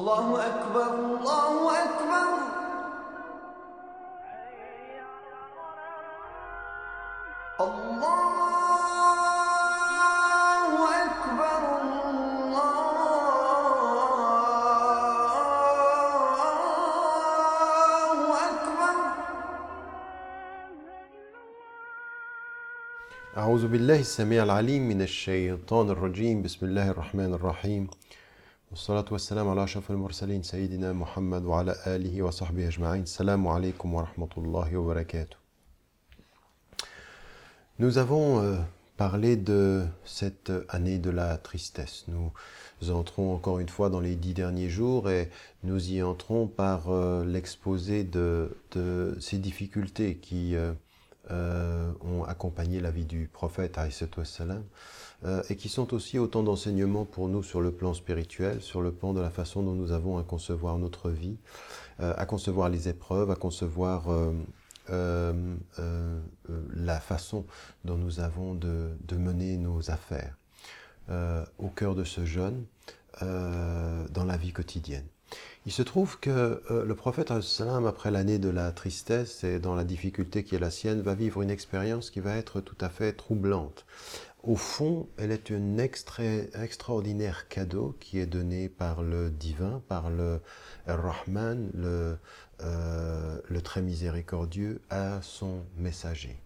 الله أكبر الله أكبر. الله أكبر الله أكبر. أعوذ بالله السميع العليم من الشيطان الرجيم. بسم الله الرحمن الرحيم. والصلاة والسلام على أشرف المرسلين سيدنا محمد وعلى آله وصحبه أجمعين السلام عليكم ورحمة الله وبركاته Nous avons euh, parlé de cette année de la tristesse. Nous entrons encore une fois dans les dix derniers jours et nous y entrons par euh, l'exposé de, de ces difficultés qui euh, ont accompagné la vie du prophète wassalam, euh, et qui sont aussi autant d'enseignements pour nous sur le plan spirituel, sur le plan de la façon dont nous avons à concevoir notre vie, euh, à concevoir les épreuves, à concevoir euh, la façon dont nous avons de, de mener nos affaires au cœur de ce jeûne, dans la vie quotidienne. Il se trouve que euh, le prophète, après l'année de la tristesse et dans la difficulté qui est la sienne, va vivre une expérience qui va être tout à fait troublante. Au fond, elle est un extra- extraordinaire cadeau qui est donné par le divin, par le Rahman, le, euh, le très miséricordieux, à son messager.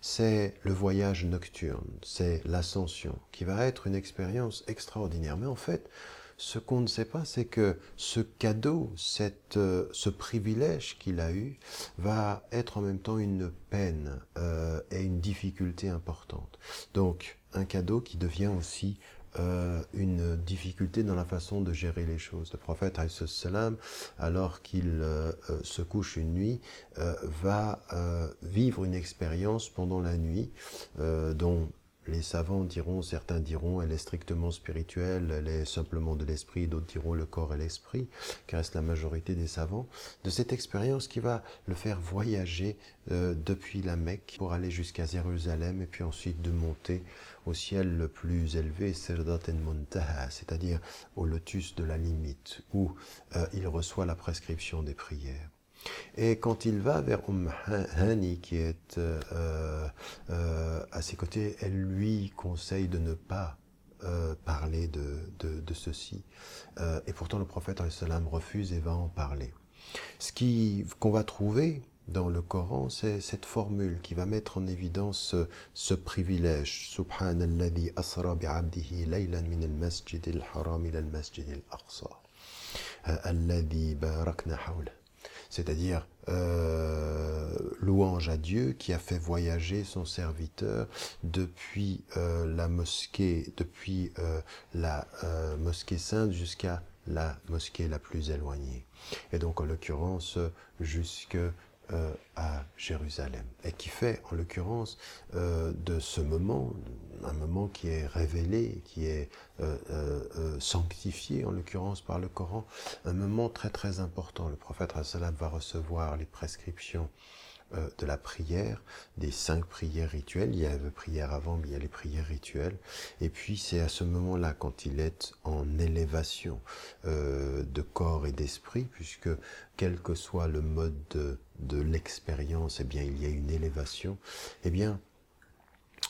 C'est le voyage nocturne, c'est l'ascension, qui va être une expérience extraordinaire. Mais en fait, ce qu'on ne sait pas, c'est que ce cadeau, cette, euh, ce privilège qu'il a eu, va être en même temps une peine euh, et une difficulté importante. Donc, un cadeau qui devient aussi euh, une difficulté dans la façon de gérer les choses. Le prophète, salam, alors qu'il euh, euh, se couche une nuit, euh, va euh, vivre une expérience pendant la nuit dont les savants diront, certains diront, elle est strictement spirituelle, elle est simplement de l'esprit, d'autres diront le corps et l'esprit, qui reste la majorité des savants, de cette expérience qui va le faire voyager euh, depuis la Mecque pour aller jusqu'à Jérusalem et puis ensuite de monter au ciel le plus élevé, c'est-à-dire au lotus de la limite, où euh, il reçoit la prescription des prières. Et quand il va vers Umm Hani, qui est euh, euh, à ses côtés, elle lui conseille de ne pas euh, parler de, de, de ceci. Euh, et pourtant, le prophète salam refuse et va en parler. Ce qui- qu'on va trouver dans le Coran, c'est cette formule qui va mettre en évidence ce, ce privilège. Subhanalladhi asra bi'abdihi laylan min al-masjid al-haram ila al-masjid al-aqsa. Euh, Alladhi barakna hawla c'est-à-dire euh, louange à Dieu qui a fait voyager son serviteur depuis euh, la mosquée, depuis euh, la mosquée sainte jusqu'à la mosquée la plus éloignée. Et donc en l'occurrence jusque euh, à Jérusalem. Et qui fait en l'occurrence euh, de ce moment, un moment qui est révélé, qui est euh, sanctifié en l'occurrence par le Coran, un moment très très important. Le prophète va recevoir les prescriptions de la prière, des cinq prières rituelles. Il y a la prière avant, mais il y a les prières rituelles. Et puis c'est à ce moment-là, quand il est en élévation euh, de corps et d'esprit, puisque quel que soit le mode de, l'expérience, eh bien il y a une élévation. Eh bien,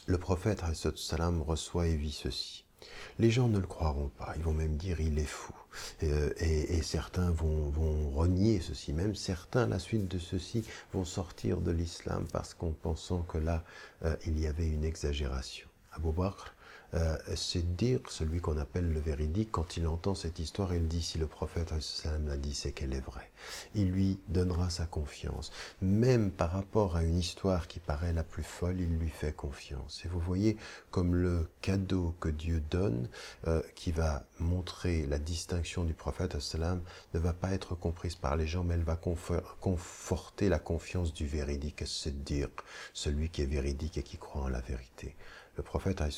le prophète reçoit et vit ceci. Les gens ne le croiront pas, ils vont même dire il est fou. Euh, et, certains vont, vont renier ceci, même certains, à la suite de ceci, vont sortir de l'islam parce qu'en pensant que là, euh, il y avait une exagération. Abu Bakr, euh, c'est dire celui qu'on appelle le véridique, quand il entend cette histoire, il dit si le prophète l'a dit, c'est qu'elle est vraie. Il lui donnera sa confiance. Même par rapport à une histoire qui paraît la plus folle, il lui fait confiance. Et vous voyez comme le cadeau que Dieu donne, euh, qui va montrer la distinction du prophète ne va pas être comprise par les gens, mais elle va confor- conforter la confiance du véridique, c'est dire celui qui est véridique et qui croit en la vérité. Le prophète a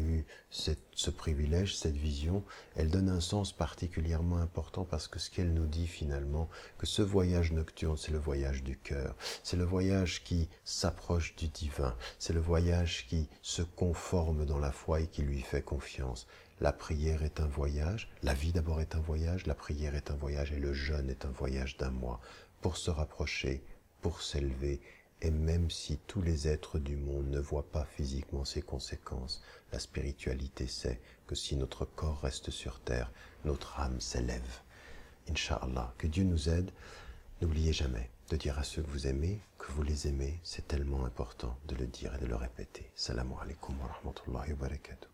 eu ce privilège, cette vision. Elle donne un sens particulièrement important parce que ce qu'elle nous dit finalement, que ce voyage nocturne, c'est le voyage du cœur. C'est le voyage qui s'approche du divin. C'est le voyage qui se conforme dans la foi et qui lui fait confiance. La prière est un voyage, la vie d'abord est un voyage, la prière est un voyage et le jeûne est un voyage d'un mois pour se rapprocher, pour s'élever et même si tous les êtres du monde ne voient pas physiquement ses conséquences, la spiritualité sait que si notre corps reste sur terre, notre âme s'élève. Inch'Allah, que Dieu nous aide. N'oubliez jamais de dire à ceux que vous aimez que vous les aimez. C'est tellement important de le dire et de le répéter. Salam alaikum wa rahmatullahi wa barakatuh.